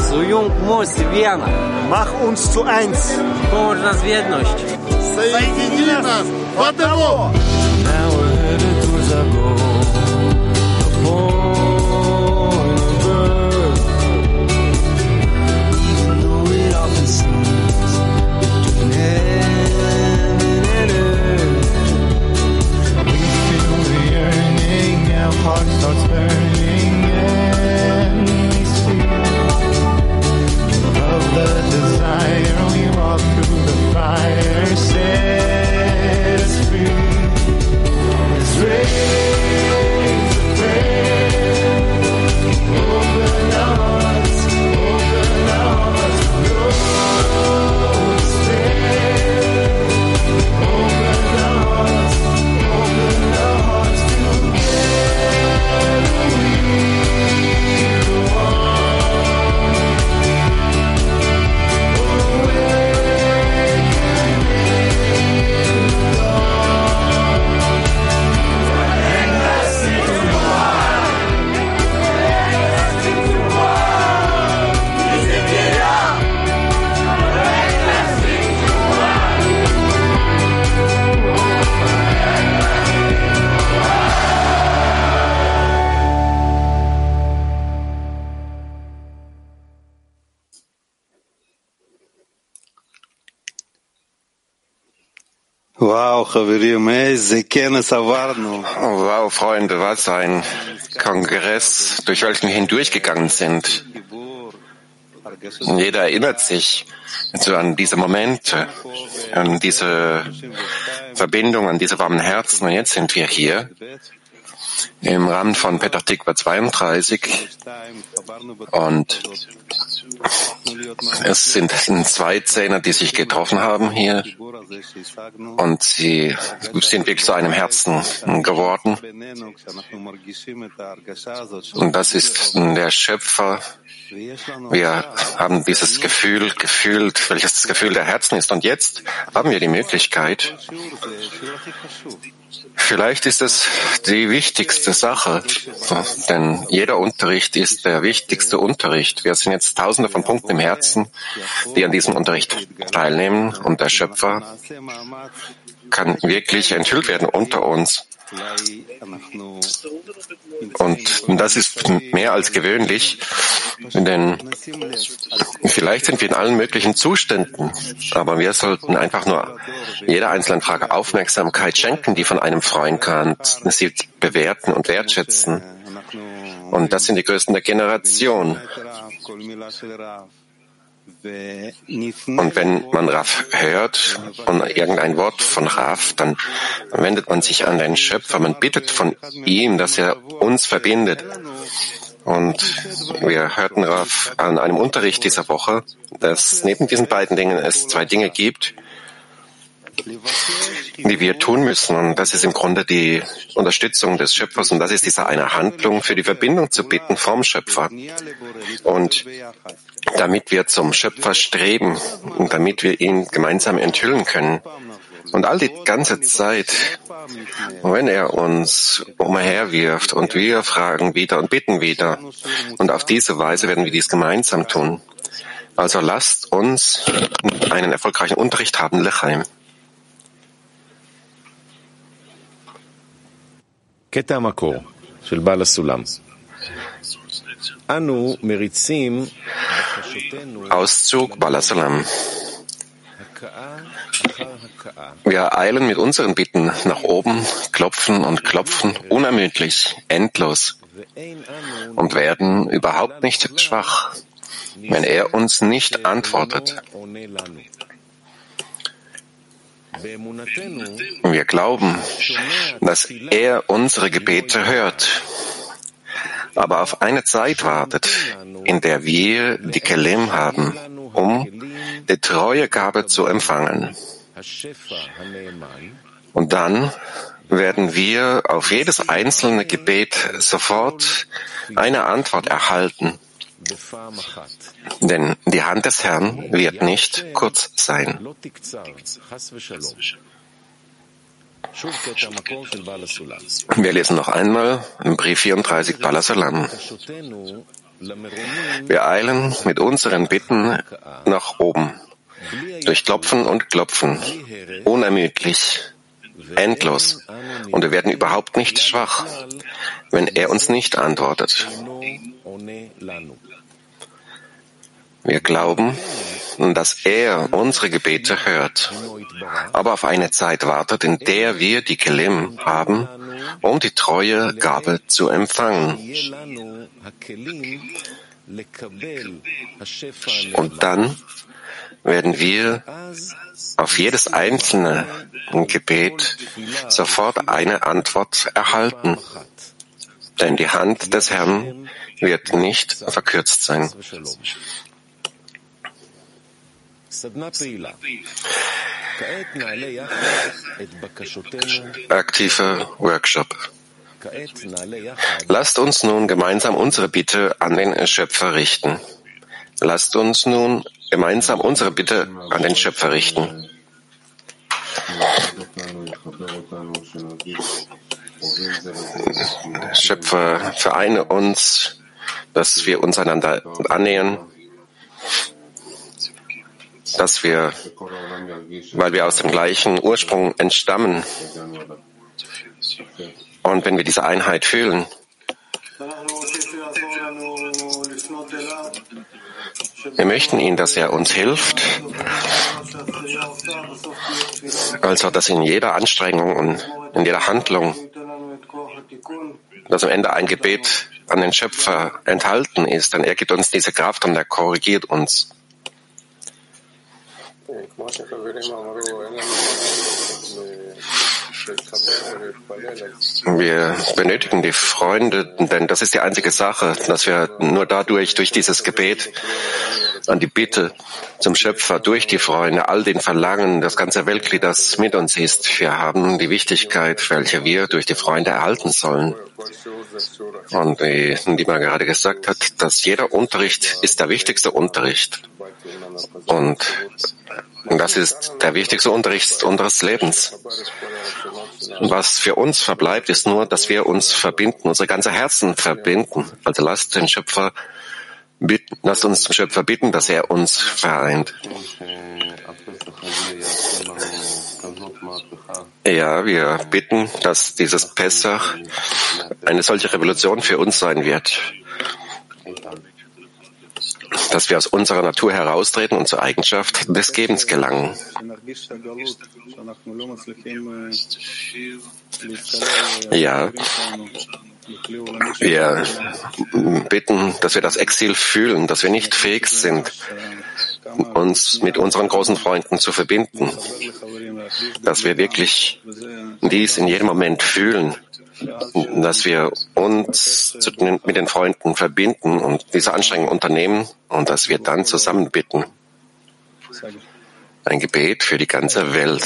Zujung muss Vienna. Mach uns zu eins. Połącz nas w jedność. Соедини нас в одного. Now Wow, Freunde, was ein Kongress, durch welchen wir hindurchgegangen sind. Jeder erinnert sich also an diese Momente, an diese Verbindung, an diese warmen Herzen. Und jetzt sind wir hier im Rahmen von Petach Tikva 32 und es sind zwei Zähne, die sich getroffen haben hier und sie sind wirklich zu einem Herzen geworden. Und das ist der Schöpfer. Wir haben dieses Gefühl gefühlt, welches das Gefühl der Herzen ist. Und jetzt haben wir die Möglichkeit, Vielleicht ist es die wichtigste Sache, denn jeder Unterricht ist der wichtigste Unterricht. Wir sind jetzt tausende von Punkten im Herzen, die an diesem Unterricht teilnehmen und der Schöpfer kann wirklich enthüllt werden unter uns. Und das ist mehr als gewöhnlich, denn vielleicht sind wir in allen möglichen Zuständen, aber wir sollten einfach nur jeder einzelnen Frage Aufmerksamkeit schenken, die von einem freuen kann, sie bewerten und wertschätzen. Und das sind die Größten der Generation. Und wenn man Raf hört und irgendein Wort von Raf, dann wendet man sich an den Schöpfer. Man bittet von ihm, dass er uns verbindet. Und wir hörten Raf an einem Unterricht dieser Woche, dass neben diesen beiden Dingen es zwei Dinge gibt, die wir tun müssen. Und das ist im Grunde die Unterstützung des Schöpfers. Und das ist diese eine Handlung für die Verbindung zu bitten vom Schöpfer. Und damit wir zum Schöpfer streben und damit wir ihn gemeinsam enthüllen können. Und all die ganze Zeit, wenn er uns umher wirft und wir fragen wieder und bitten wieder. Und auf diese Weise werden wir dies gemeinsam tun. Also lasst uns einen erfolgreichen Unterricht haben, Lechaim. קטע המקור של בעל הסולם. אנו מריצים בקשותינו Auszug Balasalam. הכאה אחר הכאה. Wir eilen mit unseren Bitten nach oben, klopfen und klopfen unermüdlich, endlos ואין אנו und werden überhaupt nicht schwach, wenn er uns nicht antwortet. Wir glauben, dass er unsere Gebete hört, aber auf eine Zeit wartet, in der wir die Kelim haben, um die treue Gabe zu empfangen. Und dann werden wir auf jedes einzelne Gebet sofort eine Antwort erhalten, denn die Hand des Herrn wird nicht kurz sein. Wir lesen noch einmal im Brief 34 Balasalam. Wir eilen mit unseren Bitten nach oben, durch Klopfen und Klopfen, unermüdlich, endlos, und wir werden überhaupt nicht schwach, wenn er uns nicht antwortet. Wir glauben, dass er unsere Gebete hört, aber auf eine Zeit wartet, in der wir die Kelim haben, um die treue Gabe zu empfangen. Und dann werden wir auf jedes einzelne Gebet sofort eine Antwort erhalten. Denn die Hand des Herrn wird nicht verkürzt sein. Aktiver Workshop. Lasst uns nun gemeinsam unsere Bitte an den Schöpfer richten. Lasst uns nun gemeinsam unsere Bitte an den Schöpfer richten. Schöpfer, vereine uns, dass wir uns einander annähern, dass wir, weil wir aus dem gleichen Ursprung entstammen, und wenn wir diese Einheit fühlen, wir möchten ihn, dass er uns hilft, also dass in jeder Anstrengung und in jeder Handlung, dass am Ende ein Gebet an den Schöpfer enthalten ist, denn er gibt uns diese Kraft und er korrigiert uns. Wir benötigen die Freunde, denn das ist die einzige Sache, dass wir nur dadurch, durch dieses Gebet an die Bitte zum Schöpfer, durch die Freunde, all den Verlangen, das ganze Weltglied, das mit uns ist, wir haben die Wichtigkeit, welche wir durch die Freunde erhalten sollen. Und wie Dima gerade gesagt hat, dass jeder Unterricht ist der wichtigste Unterricht. Und das ist der wichtigste Unterricht unseres Lebens. Was für uns verbleibt, ist nur, dass wir uns verbinden, unsere ganze Herzen verbinden. Also lasst den Schöpfer bitten, lasst uns den Schöpfer bitten, dass er uns vereint. Ja, wir bitten, dass dieses Pessach eine solche Revolution für uns sein wird dass wir aus unserer Natur heraustreten und zur Eigenschaft des Gebens gelangen. Ja, wir bitten, dass wir das Exil fühlen, dass wir nicht fähig sind, uns mit unseren großen Freunden zu verbinden, dass wir wirklich dies in jedem Moment fühlen, dass wir uns mit den Freunden verbinden und diese Anstrengungen unternehmen und dass wir dann zusammen bitten. Ein Gebet für die ganze Welt.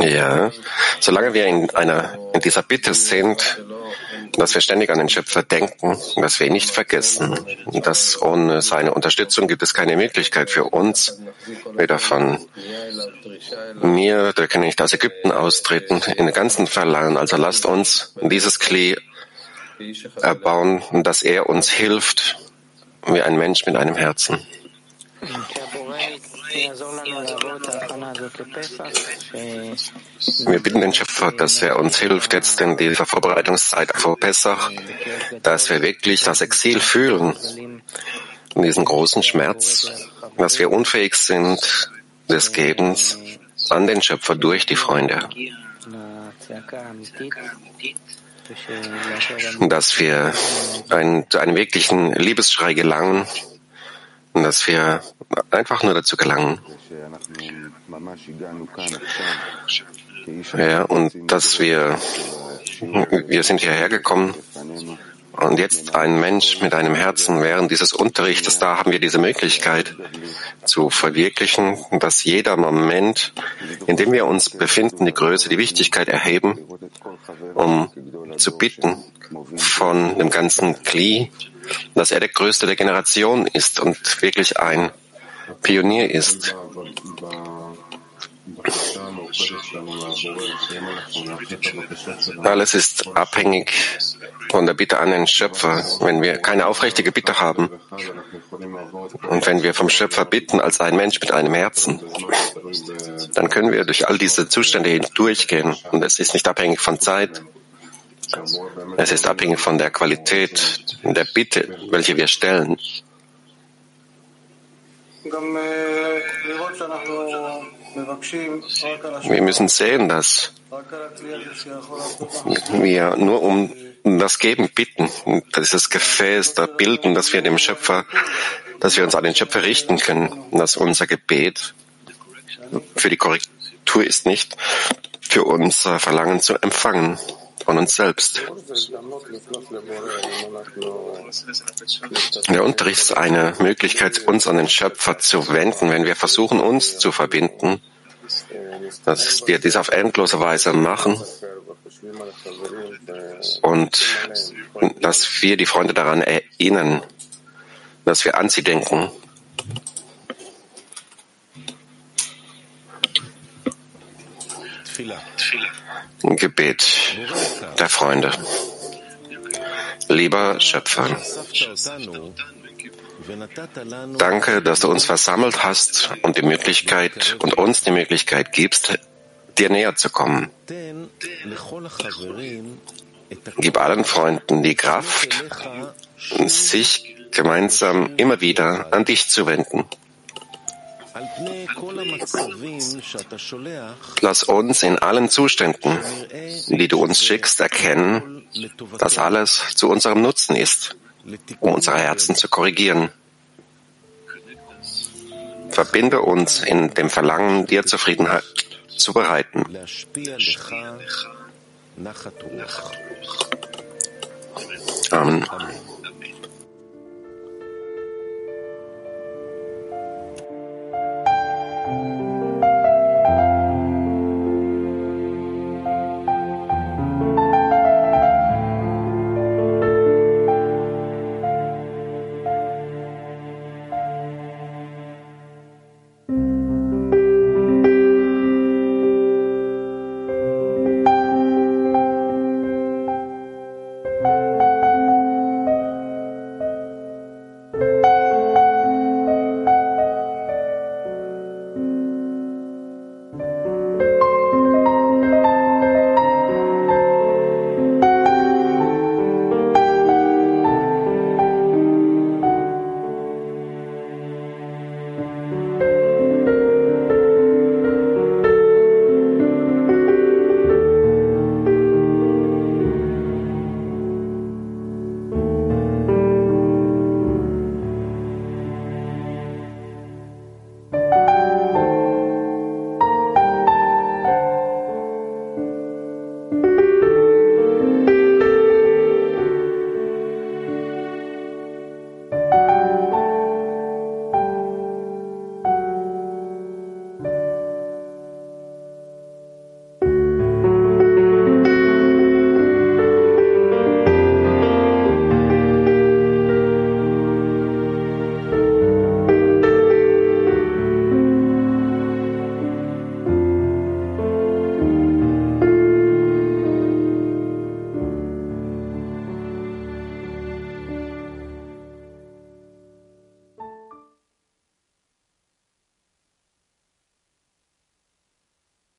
Ja, solange wir in einer, in dieser Bitte sind, dass wir ständig an den Schöpfer denken, dass wir ihn nicht vergessen, dass ohne seine Unterstützung gibt es keine Möglichkeit für uns, weder von mir, der kann nicht aus Ägypten austreten, in den ganzen Verlangen. Also lasst uns dieses Klee erbauen, dass er uns hilft, wie ein Mensch mit einem Herzen. Wir bitten den Schöpfer, dass er uns hilft jetzt in dieser Vorbereitungszeit vor Pessach, dass wir wirklich das Exil fühlen, diesen großen Schmerz, dass wir unfähig sind des Gebens an den Schöpfer durch die Freunde. Dass wir zu einem wirklichen Liebesschrei gelangen, dass wir einfach nur dazu gelangen. Ja, und dass wir, wir sind hierher gekommen und jetzt ein Mensch mit einem Herzen während dieses Unterrichtes, da haben wir diese Möglichkeit zu verwirklichen, dass jeder Moment, in dem wir uns befinden, die Größe, die Wichtigkeit erheben, um zu bitten von dem ganzen Kli, dass er der Größte der Generation ist und wirklich ein Pionier ist. Alles ist abhängig von der Bitte an den Schöpfer, wenn wir keine aufrichtige Bitte haben und wenn wir vom Schöpfer bitten als ein Mensch mit einem Herzen, dann können wir durch all diese Zustände hindurchgehen. Und es ist nicht abhängig von Zeit, es ist abhängig von der Qualität der Bitte, welche wir stellen. Wir müssen sehen, dass wir nur um das Geben bitten, dieses Gefäß da bilden, dass wir dem Schöpfer, dass wir uns an den Schöpfer richten können, dass unser Gebet für die Korrektur ist nicht für unser Verlangen zu empfangen von uns selbst. Der Unterricht ist eine Möglichkeit, uns an den Schöpfer zu wenden, wenn wir versuchen, uns zu verbinden, dass wir dies auf endlose Weise machen und dass wir die Freunde daran erinnern, dass wir an sie denken. Gebet der Freunde. Lieber Schöpfer, danke, dass du uns versammelt hast und die Möglichkeit und uns die Möglichkeit gibst, dir näher zu kommen. Gib allen Freunden die Kraft, sich gemeinsam immer wieder an dich zu wenden. Lass uns in allen Zuständen, die du uns schickst, erkennen, dass alles zu unserem Nutzen ist, um unsere Herzen zu korrigieren. Verbinde uns in dem Verlangen, dir Zufriedenheit zu bereiten. Amen.